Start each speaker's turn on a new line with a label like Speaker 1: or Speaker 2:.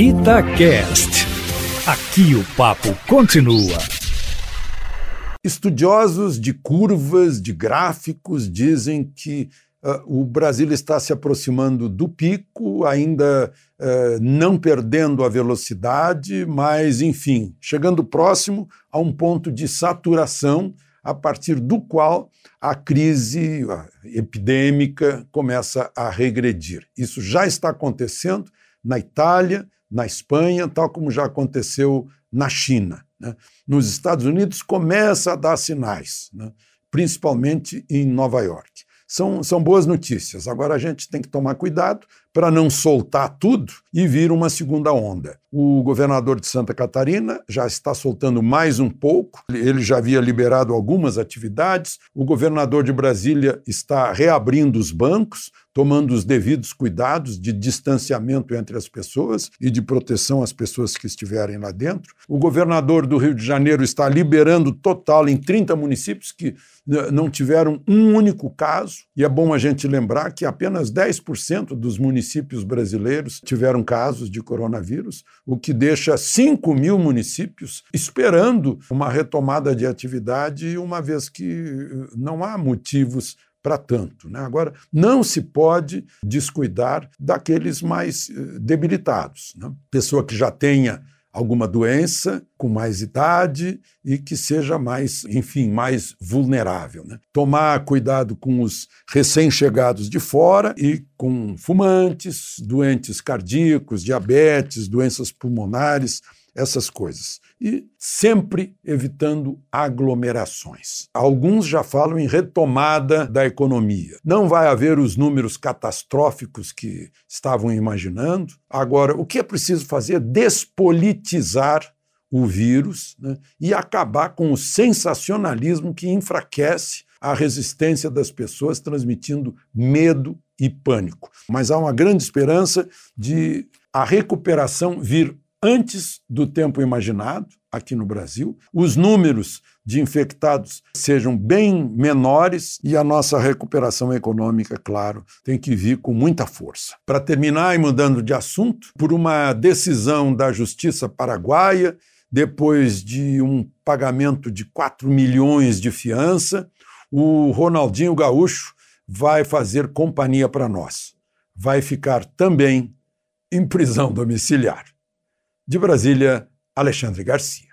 Speaker 1: Itacast. Aqui o papo continua.
Speaker 2: Estudiosos de curvas, de gráficos, dizem que uh, o Brasil está se aproximando do pico, ainda uh, não perdendo a velocidade, mas, enfim, chegando próximo a um ponto de saturação a partir do qual a crise epidêmica começa a regredir. Isso já está acontecendo na Itália, na Espanha, tal como já aconteceu na China. Né? Nos Estados Unidos começa a dar sinais, né? principalmente em Nova York. São, são boas notícias. Agora a gente tem que tomar cuidado para não soltar tudo e vir uma segunda onda. O governador de Santa Catarina já está soltando mais um pouco, ele já havia liberado algumas atividades. O governador de Brasília está reabrindo os bancos, tomando os devidos cuidados de distanciamento entre as pessoas e de proteção às pessoas que estiverem lá dentro. O governador do Rio de Janeiro está liberando total em 30 municípios que não tiveram um único caso, e é bom a gente lembrar que apenas 10% dos municípios brasileiros tiveram casos de coronavírus, o que deixa 5 mil municípios esperando uma retomada de atividade, uma vez que não há motivos para tanto. Né? Agora, não se pode descuidar daqueles mais eh, debilitados. Né? Pessoa que já tenha alguma doença, com mais idade e que seja mais, enfim, mais vulnerável. Né? Tomar cuidado com os recém-chegados de fora e com fumantes, doentes cardíacos, diabetes, doenças pulmonares, essas coisas. E sempre evitando aglomerações. Alguns já falam em retomada da economia. Não vai haver os números catastróficos que estavam imaginando. Agora, o que é preciso fazer é despolitizar o vírus né, e acabar com o sensacionalismo que enfraquece a resistência das pessoas, transmitindo medo e pânico. Mas há uma grande esperança de a recuperação vir antes do tempo imaginado aqui no Brasil, os números de infectados sejam bem menores e a nossa recuperação econômica, claro, tem que vir com muita força. Para terminar e mudando de assunto, por uma decisão da Justiça Paraguaia, depois de um pagamento de 4 milhões de fiança, o Ronaldinho Gaúcho vai fazer companhia para nós. Vai ficar também em prisão domiciliar. De Brasília, Alexandre Garcia.